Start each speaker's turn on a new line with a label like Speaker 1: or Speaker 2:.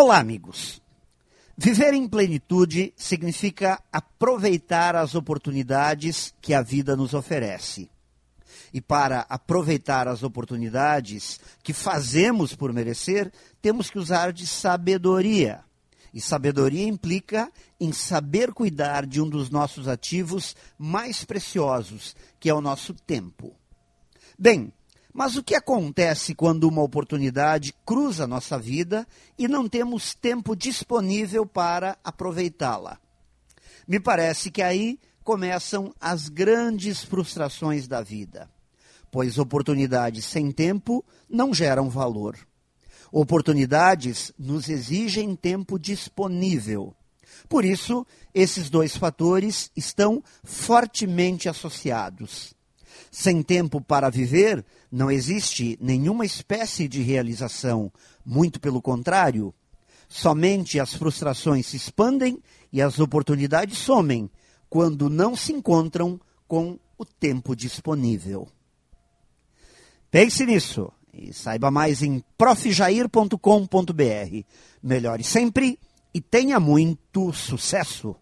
Speaker 1: Olá, amigos. Viver em plenitude significa aproveitar as oportunidades que a vida nos oferece. E para aproveitar as oportunidades que fazemos por merecer, temos que usar de sabedoria. E sabedoria implica em saber cuidar de um dos nossos ativos mais preciosos, que é o nosso tempo. Bem, mas o que acontece quando uma oportunidade cruza nossa vida e não temos tempo disponível para aproveitá-la? Me parece que aí começam as grandes frustrações da vida, pois oportunidades sem tempo não geram valor. Oportunidades nos exigem tempo disponível. Por isso, esses dois fatores estão fortemente associados. Sem tempo para viver, não existe nenhuma espécie de realização. Muito pelo contrário. Somente as frustrações se expandem e as oportunidades somem quando não se encontram com o tempo disponível. Pense nisso e saiba mais em profjair.com.br. Melhore sempre e tenha muito sucesso!